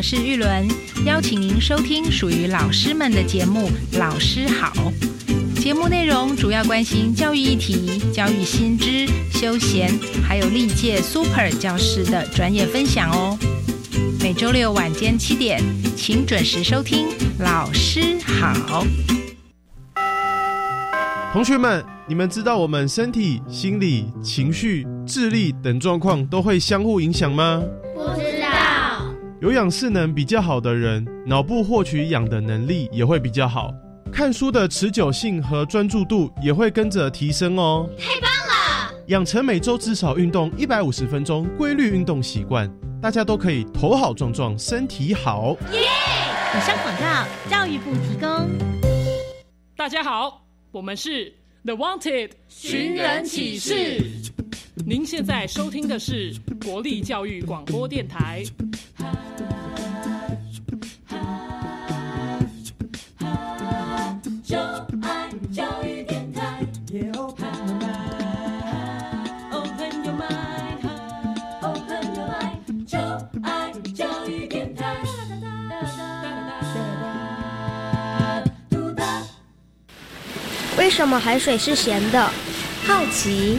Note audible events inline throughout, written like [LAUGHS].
我是玉伦，邀请您收听属于老师们的节目《老师好》。节目内容主要关心教育议题、教育新知、休闲，还有历届 Super 教师的专业分享哦。每周六晚间七点，请准时收听《老师好》。同学们，你们知道我们身体、心理、情绪、智力等状况都会相互影响吗？有氧势能比较好的人，脑部获取氧的能力也会比较好，看书的持久性和专注度也会跟着提升哦。太棒了！养成每周至少运动一百五十分钟规律运动习惯，大家都可以头好壮壮，身体好。耶！以上广告，教育部提供。大家好。我们是 The Wanted 寻人启事。您现在收听的是国立教育广播电台。为什么海水是咸的好奇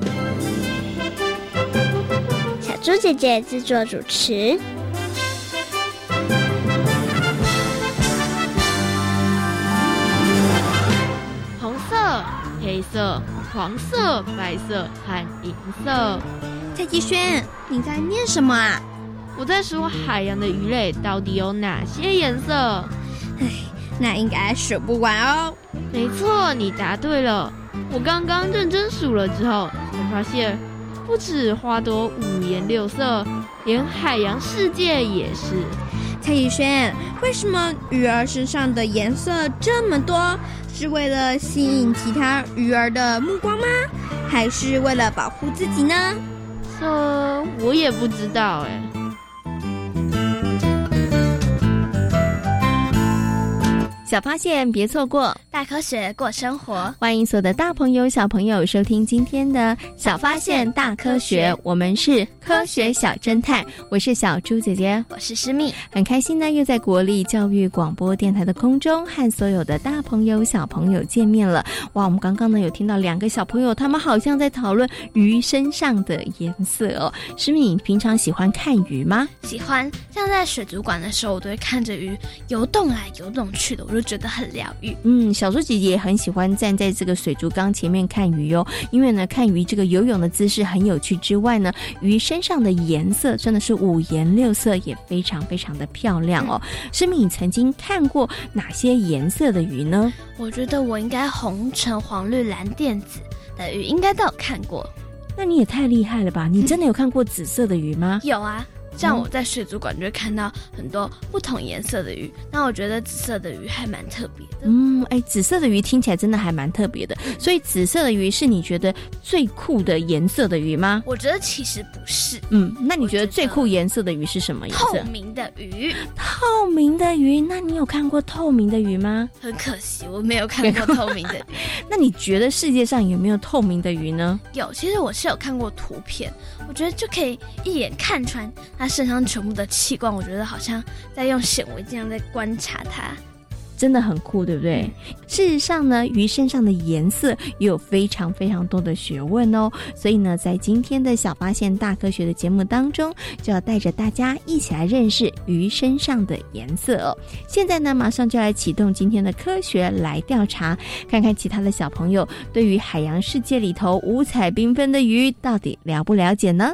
小猪姐姐制作主持。红色、黑色、黄色、白色和银色。蔡继轩，你在念什么啊？我在说海洋的鱼类到底有哪些颜色？唉。那应该数不完哦。没错，你答对了。我刚刚认真数了之后，才发现不止花朵五颜六色，连海洋世界也是。蔡宇轩，为什么鱼儿身上的颜色这么多？是为了吸引其他鱼儿的目光吗？还是为了保护自己呢？这我也不知道哎。小发现，别错过。大科学过生活，欢迎所有的大朋友、小朋友收听今天的小发现大科学。我们是科学小侦探，我是小猪姐姐，我是诗蜜，很开心呢，又在国立教育广播电台的空中和所有的大朋友、小朋友见面了。哇，我们刚刚呢有听到两个小朋友，他们好像在讨论鱼身上的颜色哦。诗蜜，平常喜欢看鱼吗？喜欢，像在水族馆的时候，我都会看着鱼游动来游动去的，我就觉得很疗愈。嗯。小猪姐姐也很喜欢站在这个水族缸前面看鱼哦，因为呢，看鱼这个游泳的姿势很有趣之外呢，鱼身上的颜色真的是五颜六色，也非常非常的漂亮哦。诗敏，你曾经看过哪些颜色的鱼呢？我觉得我应该红橙黄绿蓝靛紫的鱼应该都有看过。那你也太厉害了吧！你真的有看过紫色的鱼吗？有啊。像我在水族馆就会看到很多不同颜色的鱼，那我觉得紫色的鱼还蛮特别的。嗯，哎，紫色的鱼听起来真的还蛮特别的。所以紫色的鱼是你觉得最酷的颜色的鱼吗？我觉得其实不是。嗯，那你觉得最酷颜色的鱼是什么颜色？透明的鱼。透明的鱼？那你有看过透明的鱼吗？很可惜，我没有看过透明的鱼。[LAUGHS] 那你觉得世界上有没有透明的鱼呢？有，其实我是有看过图片，我觉得就可以一眼看穿它身上全部的器官。我觉得好像在用显微镜在观察它。真的很酷，对不对？事实上呢，鱼身上的颜色也有非常非常多的学问哦。所以呢，在今天的小发现大科学的节目当中，就要带着大家一起来认识鱼身上的颜色哦。现在呢，马上就来启动今天的科学来调查，看看其他的小朋友对于海洋世界里头五彩缤纷的鱼到底了不了解呢？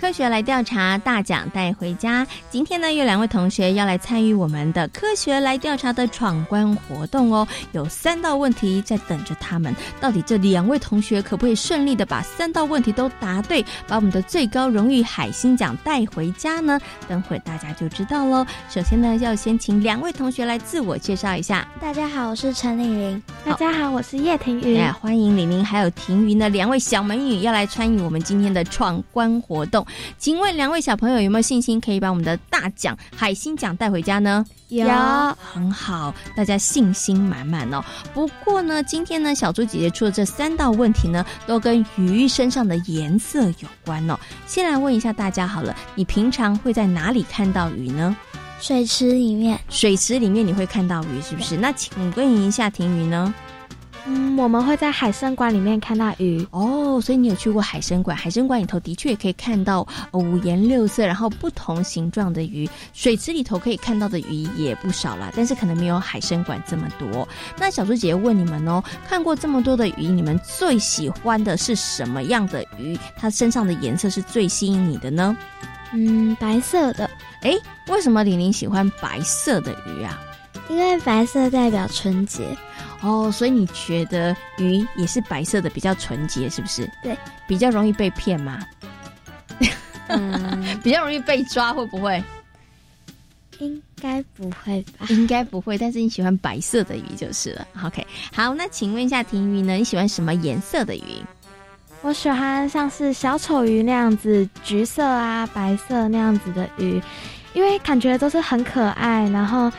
科学来调查，大奖带回家。今天呢，有两位同学要来参与我们的科学来调查的闯关活动哦。有三道问题在等着他们，到底这两位同学可不可以顺利的把三道问题都答对，把我们的最高荣誉海星奖带回家呢？等会大家就知道喽。首先呢，要先请两位同学来自我介绍一下。大家好，我是陈丽玲。大家好，我是叶婷云。哎，欢迎李玲还有婷云的两位小美女要来参与我们今天的闯关活动。请问两位小朋友有没有信心可以把我们的大奖海星奖带回家呢？有，很好，大家信心满满哦。不过呢，今天呢，小猪姐姐出的这三道问题呢，都跟鱼身上的颜色有关哦。先来问一下大家好了，你平常会在哪里看到鱼呢？水池里面。水池里面你会看到鱼是不是？那请问一下婷鱼呢？嗯，我们会在海参馆里面看到鱼哦，所以你有去过海参馆？海参馆里头的确也可以看到五颜六色，然后不同形状的鱼。水池里头可以看到的鱼也不少啦，但是可能没有海参馆这么多。那小猪姐姐问你们哦，看过这么多的鱼，你们最喜欢的是什么样的鱼？它身上的颜色是最吸引你的呢？嗯，白色的。哎，为什么玲玲喜欢白色的鱼啊？因为白色代表纯洁。哦，所以你觉得鱼也是白色的比较纯洁，是不是？对，比较容易被骗吗？嗯，[LAUGHS] 比较容易被抓，会不会？应该不会吧？应该不会，但是你喜欢白色的鱼就是了。OK，好，那请问一下婷鱼呢？你喜欢什么颜色的鱼？我喜欢像是小丑鱼那样子，橘色啊、白色那样子的鱼，因为感觉都是很可爱，然后。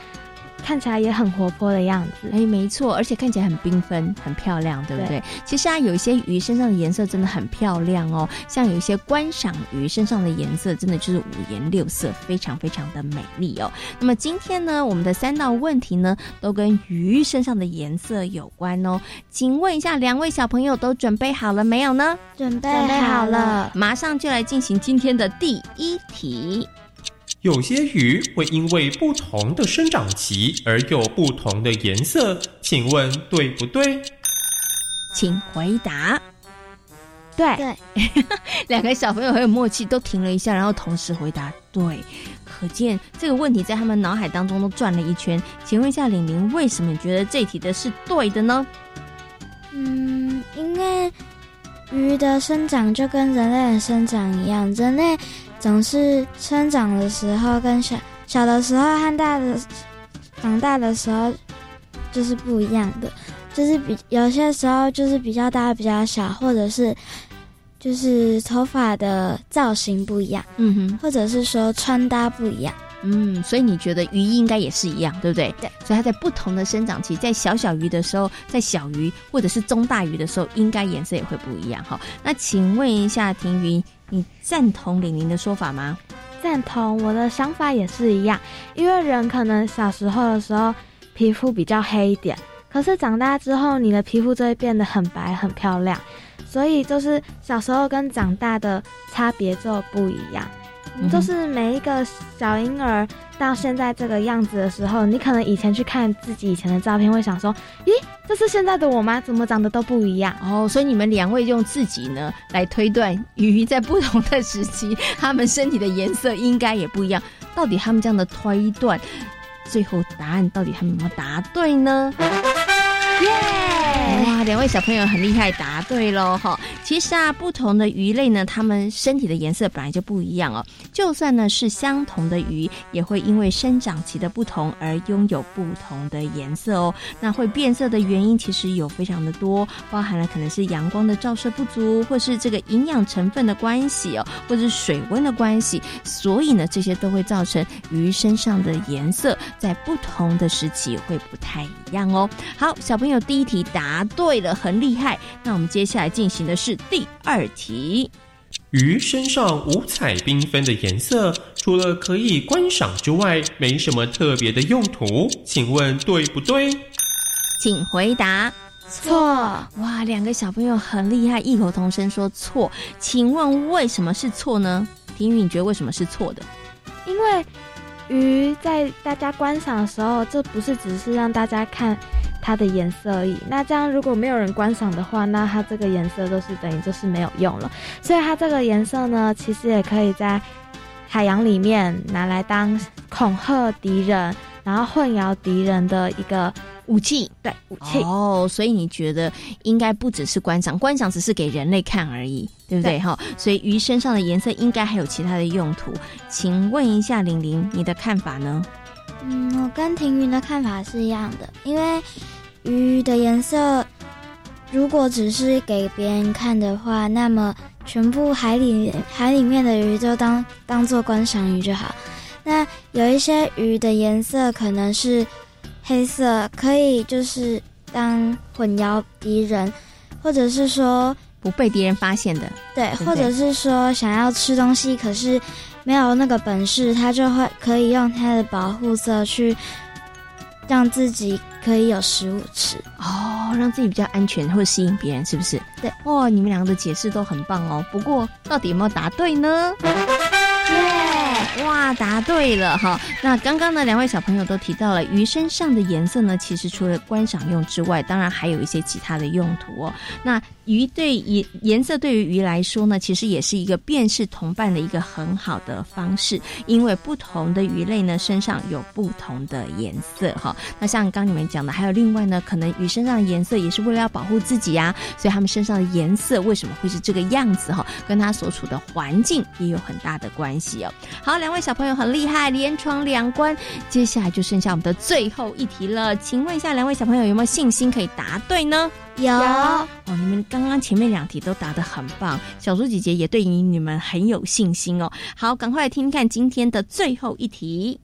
看起来也很活泼的样子，哎，没错，而且看起来很缤纷、很漂亮，对不对？其实啊，有一些鱼身上的颜色真的很漂亮哦，像有一些观赏鱼身上的颜色，真的就是五颜六色，非常非常的美丽哦。那么今天呢，我们的三道问题呢，都跟鱼身上的颜色有关哦。请问一下，两位小朋友都准备好了没有呢？准备好了，马上就来进行今天的第一题。有些鱼会因为不同的生长期而有不同的颜色，请问对不对？请回答。对对，[LAUGHS] 两个小朋友很有默契，都停了一下，然后同时回答对。可见这个问题在他们脑海当中都转了一圈。请问一下，玲玲，为什么觉得这题的是对的呢？嗯，因为鱼的生长就跟人类的生长一样，人类。总是生长的时候跟小小的时候和大的长大的时候就是不一样的，就是比有些时候就是比较大比较小，或者是就是头发的造型不一样，嗯哼，或者是说穿搭不一样，嗯，所以你觉得鱼应该也是一样，对不对？对，所以它在不同的生长期，在小小鱼的时候，在小鱼或者是中大鱼的时候，应该颜色也会不一样哈。那请问一下婷云。你赞同玲玲的说法吗？赞同，我的想法也是一样。因为人可能小时候的时候皮肤比较黑一点，可是长大之后你的皮肤就会变得很白很漂亮。所以就是小时候跟长大的差别就不一样。你就是每一个小婴儿到现在这个样子的时候，你可能以前去看自己以前的照片，会想说，咦，这是现在的我吗？怎么长得都不一样？哦，所以你们两位用自己呢来推断鱼在不同的时期，它们身体的颜色应该也不一样。到底他们这样的推断，最后答案到底他们有没有答对呢？耶！哇，两位小朋友很厉害，答对喽哈！其实啊，不同的鱼类呢，它们身体的颜色本来就不一样哦。就算呢是相同的鱼，也会因为生长期的不同而拥有不同的颜色哦。那会变色的原因其实有非常的多，包含了可能是阳光的照射不足，或是这个营养成分的关系哦，或是水温的关系。所以呢，这些都会造成鱼身上的颜色在不同的时期会不太一样哦。好，小朋友第一题答对了，很厉害。那我们接下来进行的是第二题。鱼身上五彩缤纷的颜色，除了可以观赏之外，没什么特别的用途。请问对不对？请回答。错！哇，两个小朋友很厉害，异口同声说错。请问为什么是错呢？婷宇，你觉得为什么是错的？因为鱼在大家观赏的时候，这不是只是让大家看它的颜色而已。那这样如果没有人观赏的话，那它这个颜色都是等于就是没有用了。所以它这个颜色呢，其实也可以在海洋里面拿来当恐吓敌人，然后混淆敌人的一个武器。对，武器。哦，所以你觉得应该不只是观赏，观赏只是给人类看而已，对不对？对哈，所以鱼身上的颜色应该还有其他的用途。请问一下玲玲，你的看法呢？嗯，我跟庭云的看法是一样的，因为鱼的颜色如果只是给别人看的话，那么全部海里海里面的鱼就当当做观赏鱼就好。那有一些鱼的颜色可能是黑色，可以就是当混淆敌人，或者是说不被敌人发现的，对，对对或者是说想要吃东西，可是没有那个本事，他就会可以用他的保护色去让自己可以有食物吃。哦，让自己比较安全，会吸引别人，是不是？对。哇，你们两个的解释都很棒哦。不过，到底有没有答对呢？哇，答对了哈。那刚刚呢，两位小朋友都提到了鱼身上的颜色呢，其实除了观赏用之外，当然还有一些其他的用途哦。那鱼对颜颜色对于鱼来说呢，其实也是一个辨识同伴的一个很好的方式，因为不同的鱼类呢身上有不同的颜色哈。那像刚你们讲的，还有另外呢，可能鱼身上的颜色也是为了要保护自己呀、所以它们身上的颜色为什么会是这个样子哈，跟它所处的环境也有很大的关系哦。好，两位小朋友很厉害，连闯两关，接下来就剩下我们的最后一题了。请问一下，两位小朋友有没有信心可以答对呢？有哦，你们刚刚前面两题都答得很棒，小猪姐姐也对于你们很有信心哦。好，赶快来听听看今天的最后一题。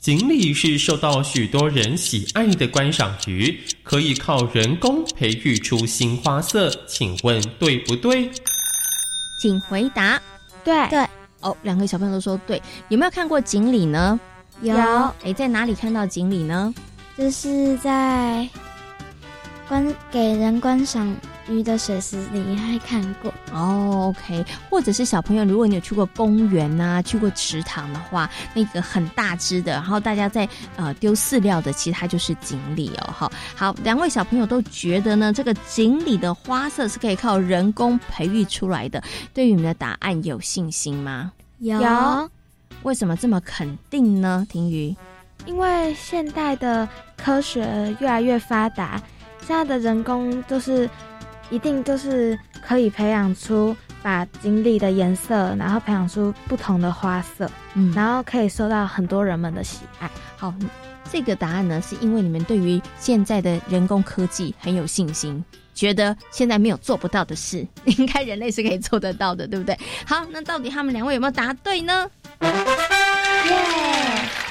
锦鲤是受到许多人喜爱的观赏鱼，可以靠人工培育出新花色，请问对不对？请回答。对对哦，两个小朋友都说对。有没有看过锦鲤呢？有哎，在哪里看到锦鲤呢？就是在观给人观赏鱼的水池里还看过。哦，OK，或者是小朋友，如果你有去过公园呐、去过池塘的话，那个很大只的，然后大家在呃丢饲料的，其实它就是锦鲤哦。好，好，两位小朋友都觉得呢，这个锦鲤的花色是可以靠人工培育出来的，对于你们的答案有信心吗？有有为什么这么肯定呢？婷瑜，因为现代的科学越来越发达，现在的人工就是一定就是可以培养出把锦鲤的颜色，然后培养出不同的花色，嗯，然后可以受到很多人们的喜爱。好，这个答案呢，是因为你们对于现在的人工科技很有信心，觉得现在没有做不到的事，[LAUGHS] 应该人类是可以做得到的，对不对？好，那到底他们两位有没有答对呢？耶！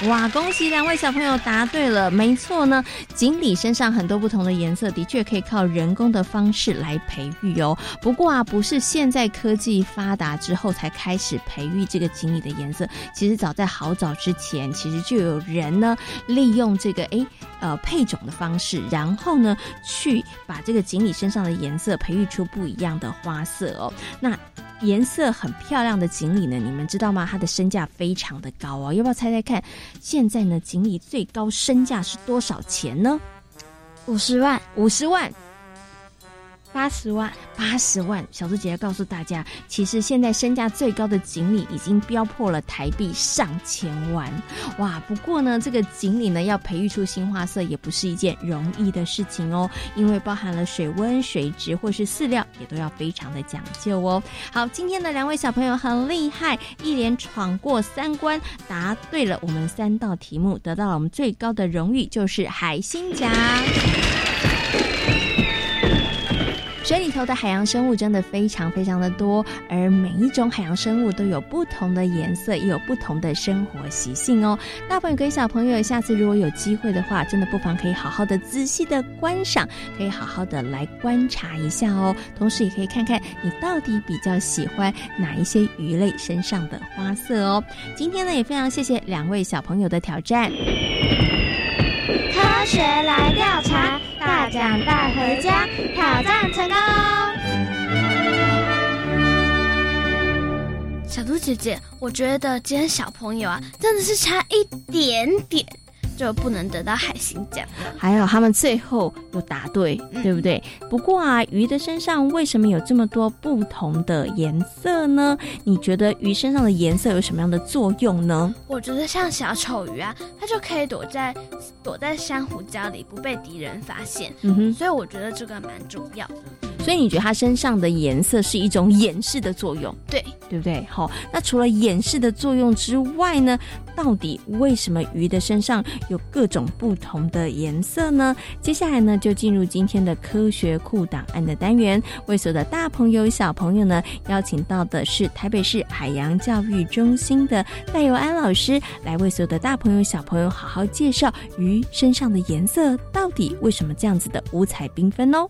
哇，恭喜两位小朋友答对了。没错呢，锦鲤身上很多不同的颜色，的确可以靠人工的方式来培育哦。不过啊，不是现在科技发达之后才开始培育这个锦鲤的颜色，其实早在好早之前，其实就有人呢利用这个诶呃配种的方式，然后呢去把这个锦鲤身上的颜色培育出不一样的花色哦。那颜色很漂亮的锦鲤呢，你们知道吗？它的身价非常的高哦，要不要猜猜看？现在呢，锦鲤最高身价是多少钱呢？五十万，五十万。八十万，八十万！小猪姐姐告诉大家，其实现在身价最高的锦鲤已经飙破了台币上千万，哇！不过呢，这个锦鲤呢要培育出新花色也不是一件容易的事情哦，因为包含了水温、水质或是饲料，也都要非常的讲究哦。好，今天的两位小朋友很厉害，一连闯过三关，答对了我们三道题目，得到了我们最高的荣誉，就是海星奖。水里头的海洋生物真的非常非常的多，而每一种海洋生物都有不同的颜色，也有不同的生活习性哦。大朋友跟小朋友，下次如果有机会的话，真的不妨可以好好的仔细的观赏，可以好好的来观察一下哦。同时也可以看看你到底比较喜欢哪一些鱼类身上的花色哦。今天呢，也非常谢谢两位小朋友的挑战。科学来调查，大奖带回家，挑战成功！小猪姐姐，我觉得今天小朋友啊，真的是差一点点就不能得到海星奖了。还有他们最后有答对，对不对？不过啊，鱼的身上为什么有这么多不同的颜色呢？你觉得鱼身上的颜色有什么样的作用呢？我觉得像小丑鱼啊，它就可以躲在躲在珊瑚礁里，不被敌人发现。嗯哼所以我觉得这个蛮重要的。所以你觉得它身上的颜色是一种掩饰的作用，对对不对？好，那除了掩饰的作用之外呢，到底为什么鱼的身上有各种不同的颜色呢？接下来呢，就进入今天的科学库档案的单元，为所有的大朋友小朋友呢，邀请到的是台北市海洋教育中心的戴佑安老师，来为所有的大朋友小朋友好好介绍鱼身上的颜色到底为什么这样子的五彩缤纷哦。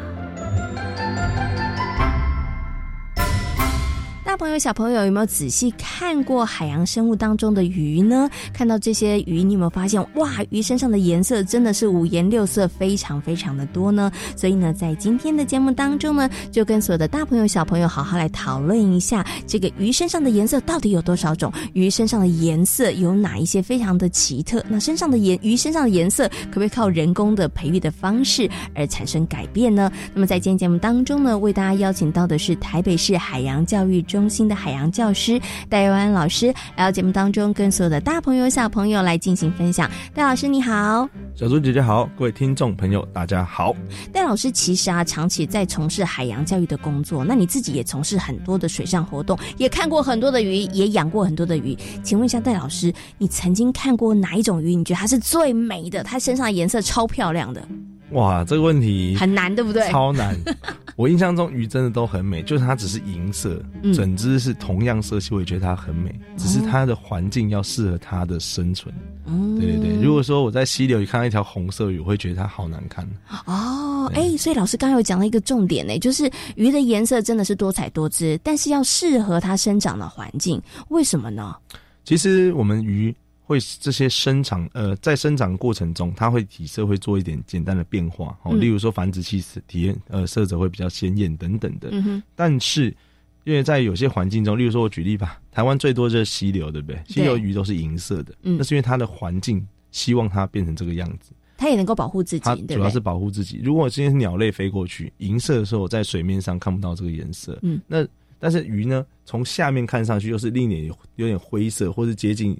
朋友、小朋友有没有仔细看过海洋生物当中的鱼呢？看到这些鱼，你有没有发现哇，鱼身上的颜色真的是五颜六色，非常非常的多呢？所以呢，在今天的节目当中呢，就跟所有的大朋友、小朋友好好来讨论一下，这个鱼身上的颜色到底有多少种？鱼身上的颜色有哪一些非常的奇特？那身上的颜鱼身上的颜色可不可以靠人工的培育的方式而产生改变呢？那么在今天节目当中呢，为大家邀请到的是台北市海洋教育中心的海洋教师戴佑安老师，来到节目当中跟所有的大朋友小朋友来进行分享。戴老师你好，小猪姐姐好，各位听众朋友大家好。戴老师其实啊，长期在从事海洋教育的工作，那你自己也从事很多的水上活动，也看过很多的鱼，也养过很多的鱼。请问一下戴老师，你曾经看过哪一种鱼？你觉得它是最美的？它身上的颜色超漂亮的，哇，这个问题很难，对不对？超难。[LAUGHS] 我印象中鱼真的都很美，就是它只是银色，嗯整只是同样色系，我也觉得它很美，只是它的环境要适合它的生存。嗯对对对，如果说我在溪流里看到一条红色鱼，我会觉得它好难看。哦，哎，所以老师刚刚有讲到一个重点呢，就是鱼的颜色真的是多彩多姿，但是要适合它生长的环境，为什么呢？其实我们鱼会这些生长，呃，在生长过程中，它会体色会做一点简单的变化哦，嗯例如说繁殖期时体验，呃，色泽会比较鲜艳等等的。嗯哼但是因为在有些环境中，例如说我举例吧，台湾最多就是溪流，对不对？溪流鱼都是银色的，嗯那是因为它的环境希望它变成这个样子。它也能够保护自己？主要是保护自己。如果今天是鸟类飞过去，银色的时候，在水面上看不到这个颜色。嗯，那但是鱼呢，从下面看上去又是另一点有点灰色，或是接近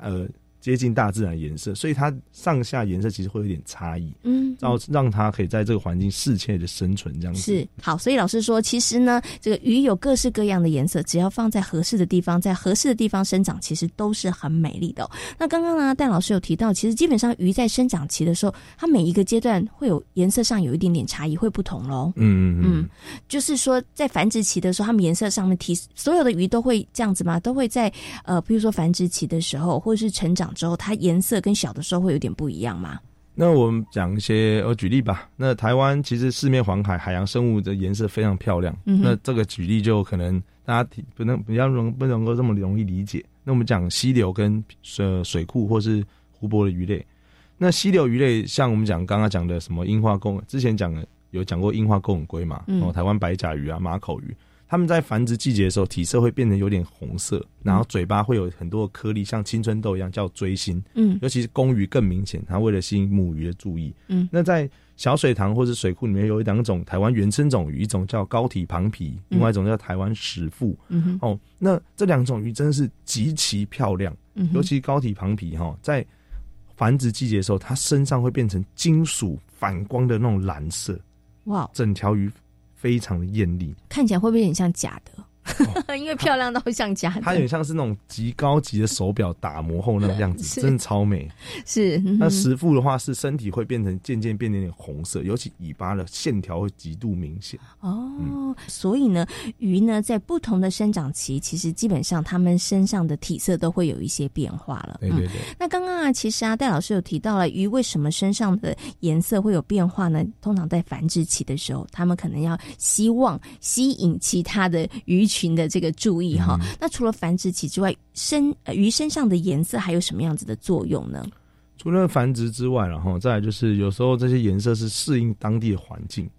呃接近大自然颜色，所以它上下颜色其实会有点差异，嗯，然后让它可以在这个环境适切的生存这样子。是好，所以老师说，其实呢，这个鱼有各式各样的颜色，只要放在合适的地方，在合适的地方生长，其实都是很美丽的哦、那刚刚呢，戴老师有提到，其实基本上鱼在生长期的时候，它每一个阶段会有颜色上有一点点差异，会不同喽。嗯嗯嗯，就是说在繁殖期的时候，它们颜色上面提，所有的鱼都会这样子吗？都会在呃，比如说繁殖期的时候，或者是成长之后，它颜色跟小的时候会有点不一样吗？那我们讲一些，我举例吧。那台湾其实四面环海，海洋生物的颜色非常漂亮。嗯那这个举例就可能大家提不能比较容不能够这么容易理解。那我们讲溪流跟水水库或是湖泊的鱼类。那溪流鱼类，像我们讲刚刚讲的什么樱花贡，之前讲的有讲过樱花贡吻龟嘛，嗯哦，台湾白甲鱼啊、马口鱼，它们在繁殖季节的时候，体色会变得有点红色，然后嘴巴会有很多的颗粒，像青春痘一样，叫锥心。嗯尤其是公鱼更明显，它为了吸引母鱼的注意。嗯那在小水塘或者水库里面有两种台湾原生种鱼，一种叫高体庞皮，另外一种叫台湾石腹。嗯哼哦，那这两种鱼真的是极其漂亮，嗯尤其高体庞皮哈、在繁殖季节的时候，它身上会变成金属反光的那种蓝色，哇，整条鱼非常的艳丽，看起来会不会有点像假的？[LAUGHS] 因为漂亮到像假的。它有点像是那种极高级的手表打磨后那个样子，[LAUGHS] 真的超美。是，嗯那哼食腹的话是身体会变成渐渐变得有点红色，尤其尾巴的线条会极度明显。哦，所以呢，鱼呢在不同的生长期，其实基本上它们身上的体色都会有一些变化了。对对对嗯那刚刚啊，其实啊，戴老师有提到了鱼为什么身上的颜色会有变化呢？通常在繁殖期的时候，它们可能要希望吸引其他的鱼群的这个注意哈。嗯那除了繁殖期之外，身、呃、鱼身上的颜色还有什么样子的作用呢？除了繁殖之外，然后再来就是有时候这些颜色是适应当地的环境，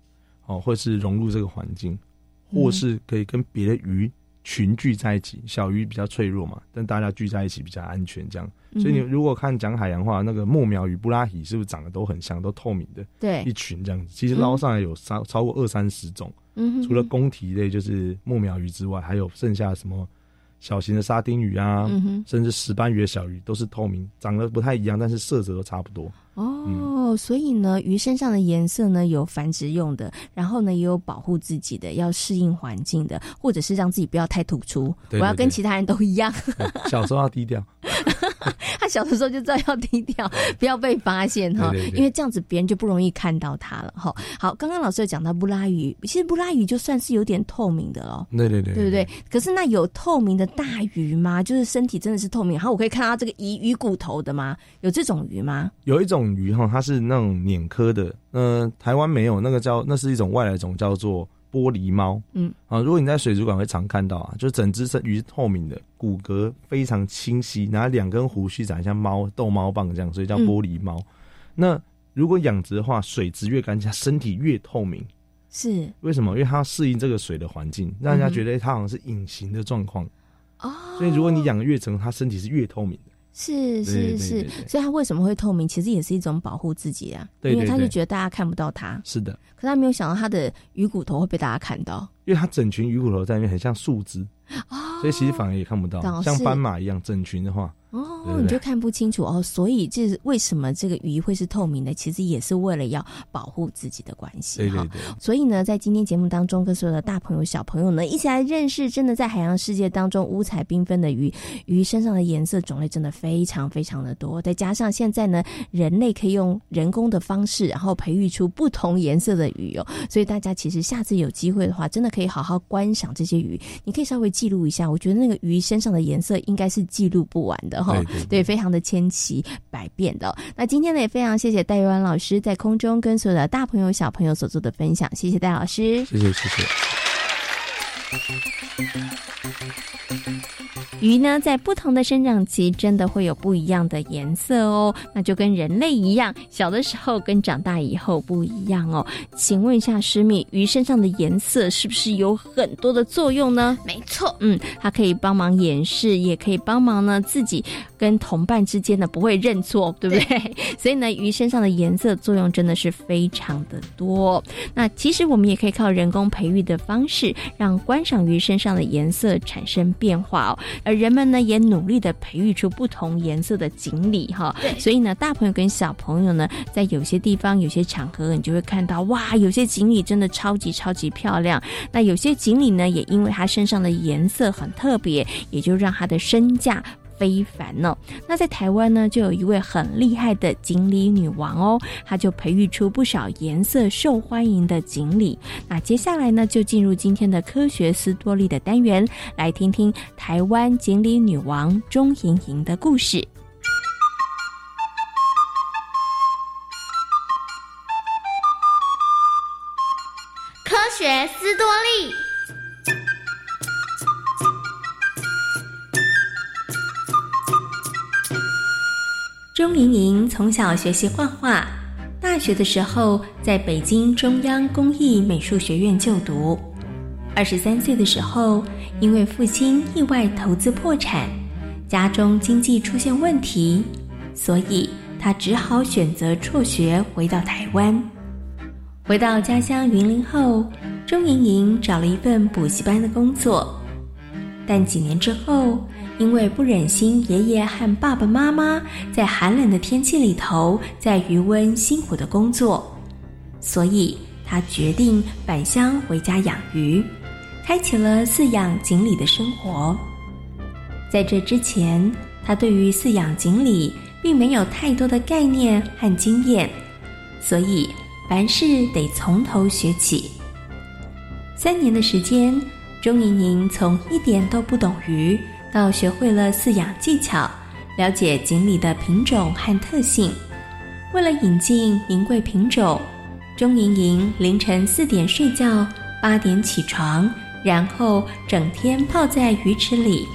哦，或是融入这个环境，嗯或是可以跟别的鱼群聚在一起。小鱼比较脆弱嘛，但大家聚在一起比较安全，这样。所以你如果看讲海洋话，那个木苗鱼、布拉鱼是不是长得都很像，都透明的？对一群这样子。其实捞上来有超超过二三十种。嗯哼除了公体类就是木苗鱼之外，还有剩下什么小型的沙丁鱼啊，嗯甚至石斑鱼的小鱼都是透明，长得不太一样，但是色泽都差不多。哦，所以呢，鱼身上的颜色呢有繁殖用的，然后呢也有保护自己的，要适应环境的，或者是让自己不要太突出。对对我要跟其他人都一样。小时候要低调，[LAUGHS] [LAUGHS] 他小的时候就知道要低调，不要被发现哈，对对对因为这样子别人就不容易看到他了哈。好，刚刚老师有讲到布拉鱼，其实布拉鱼就算是有点透明的咯。对对对对不对？可是那有透明的大鱼吗？就是身体真的是透明，然后我可以看到这个鱼鱼骨头的吗？有这种鱼吗？有一种鱼哈，它是那种鲶科的，呃，台湾没有，那个叫那是一种外来种，叫做玻璃猫。嗯，啊，如果你在水族馆会常看到啊，就整只身鱼是透明的，骨骼非常清晰，然后两根胡须长得像猫逗猫棒这样，所以叫玻璃猫。那如果养殖的话，水质越干净，它身体越透明。是为什么？因为它要适应这个水的环境，让人家觉得它好像是隐形的状况。哦，所以如果你养的越成，它身体是越透明的。是是是所以他为什么会透明？其实也是一种保护自己啊，因为他就觉得大家看不到他，是的，可他没有想到他的鱼骨头会被大家看到。因为他整群鱼骨头在里面很像树枝，所以其实反而也看不到，像斑马一样整群的话。对哦，你就看不清楚哦，所以这是为什么这个鱼会是透明的？其实也是为了要保护自己的关系对对，所以呢，在今天节目当中，跟所有的大朋友、小朋友呢，一起来认识真的在海洋世界当中五彩缤纷的鱼。鱼身上的颜色种类真的非常非常的多，再加上现在呢，人类可以用人工的方式，然后培育出不同颜色的鱼哦。所以大家其实下次有机会的话，真的可以好好观赏这些鱼。你可以稍微记录一下，我觉得那个鱼身上的颜色应该是记录不完的哈。对对对，非常的千奇百变的哦、那今天呢，也非常谢谢戴玉安老师在空中跟所有的大朋友、小朋友所做的分享，谢谢戴老师。谢谢谢谢。鱼呢，在不同的生长期，真的会有不一样的颜色哦。那就跟人类一样，小的时候跟长大以后不一样哦。请问一下师蜜，鱼身上的颜色是不是有很多的作用呢？没错，嗯，它可以帮忙掩饰，也可以帮忙呢自己跟同伴之间呢不会认错，对不对？[LAUGHS] 所以呢，鱼身上的颜色作用真的是非常的多。那其实我们也可以靠人工培育的方式，让观赏鱼身上的颜色色产生变化哦。而人们呢，也努力的培育出不同颜色的锦鲤哈。所以呢，大朋友跟小朋友呢，在有些地方、有些场合，你就会看到哇，有些锦鲤真的超级超级漂亮。那有些锦鲤呢，也因为它身上的颜色很特别，也就让它的身价。非凡呢。那在台湾呢，就有一位很厉害的锦鲤女王哦，她就培育出不少颜色受欢迎的锦鲤。那接下来呢，就进入今天的科学斯多利的单元，来听听台湾锦鲤女王钟莹莹的故事。科学斯多利。钟莹莹从小学习画画，大学的时候在北京中央工艺美术学院就读。二十三岁的时候，因为父亲意外投资破产，家中经济出现问题，所以他只好选择辍学回到台湾。回到家乡云林后，钟莹莹找了一份补习班的工作，但几年之后。因为不忍心爷爷和爸爸妈妈在寒冷的天气里头在余温辛苦的工作，所以他决定返乡回家养鱼，开启了饲养锦鲤的生活。在这之前，他对于饲养锦鲤并没有太多的概念和经验，所以凡事得从头学起。三年的时间，钟莹莹从一点都不懂鱼。到学会了饲养技巧，了解锦鲤的品种和特性。为了引进名贵品种，钟莹莹凌晨四点睡觉，八点起床，然后整天泡在鱼池里。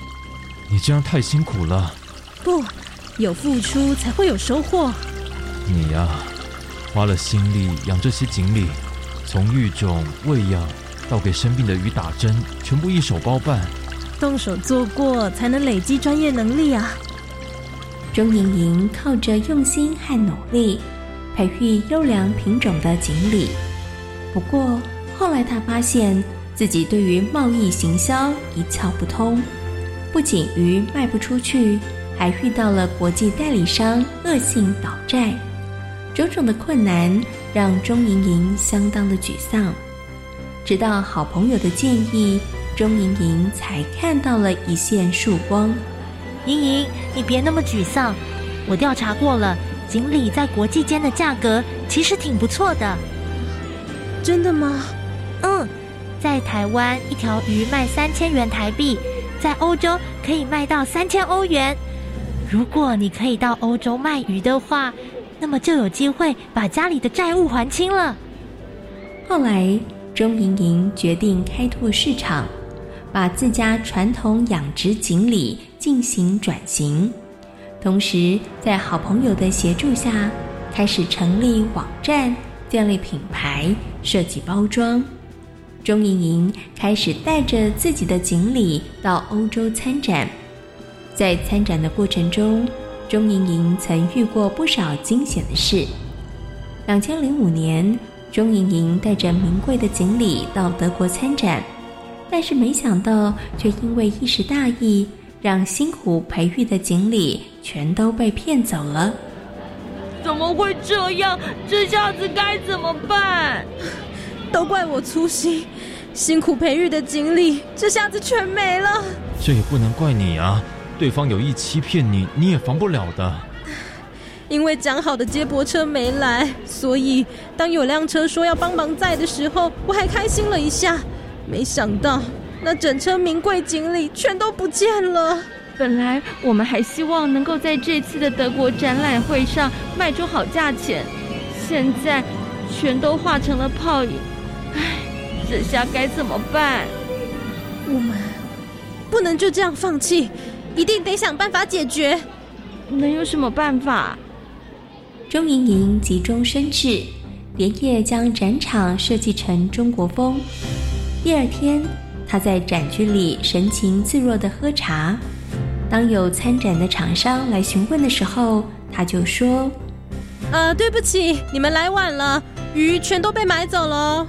你这样太辛苦了。不，有付出才会有收获。你呀，花了心力养这些锦鲤，从育种、喂养到给生病的鱼打针，全部一手包办。动手做过，才能累积专业能力啊！钟莹莹靠着用心和努力，培育优良品种的锦鲤。不过后来她发现自己对于贸易行销一窍不通，不仅鱼卖不出去，还遇到了国际代理商恶性倒债，种种的困难让钟莹莹相当的沮丧。直到好朋友的建议。钟莹莹才看到了一线曙光。莹莹，你别那么沮丧。我调查过了，锦鲤在国际间的价格其实挺不错的。真的吗？嗯，在台湾一条鱼卖三千元台币，在欧洲可以卖到三千欧元。如果你可以到欧洲卖鱼的话，那么就有机会把家里的债务还清了。后来，钟莹莹决定开拓市场。把自家传统养殖锦鲤进行转型，同时在好朋友的协助下，开始成立网站、建立品牌、设计包装。钟莹莹开始带着自己的锦鲤到欧洲参展，在参展的过程中，钟莹莹曾遇过不少惊险的事。两千零五年，钟莹莹带着名贵的锦鲤到德国参展。但是没想到，却因为一时大意，让辛苦培育的锦鲤全都被骗走了。怎么会这样？这下子该怎么办？[LAUGHS] 都怪我粗心，辛苦培育的锦鲤这下子全没了。这也不能怪你啊，对方有意欺骗你，你也防不了的。因为讲好的接驳车没来，所以当有辆车说要帮忙载的时候，我还开心了一下。没想到，那整车名贵锦鲤全都不见了。本来我们还希望能够在这次的德国展览会上卖出好价钱，现在全都化成了泡影。唉，这下该怎么办？我们不能就这样放弃，一定得想办法解决。能有什么办法？钟莹莹急中生智，连夜将展场设计成中国风。第二天，他在展区里神情自若的喝茶。当有参展的厂商来询问的时候，他就说：“呃，对不起，你们来晚了，鱼全都被买走了。”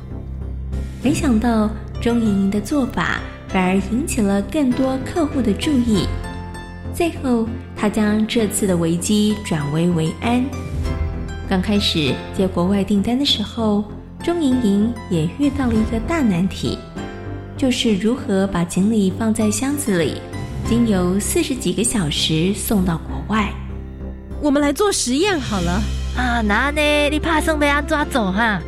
没想到钟莹莹的做法反而引起了更多客户的注意。最后，他将这次的危机转危为安。刚开始接国外订单的时候，钟莹莹也遇到了一个大难题，就是如何把锦鲤放在箱子里，经由四十几个小时送到国外。我们来做实验好了啊！那呢？你怕送被安抓走哈？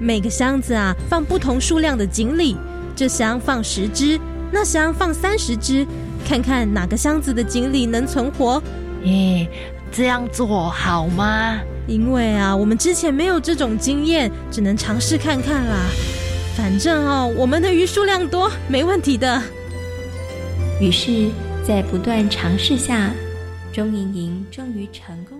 每个箱子啊，放不同数量的锦鲤，这箱放十只，那箱放三十只，看看哪个箱子的锦鲤能存活。咦，这样做好吗？因为啊，我们之前没有这种经验，只能尝试看看啦。反正哦，我们的鱼数量多，没问题的。于是，在不断尝试下，钟莹莹终于成功。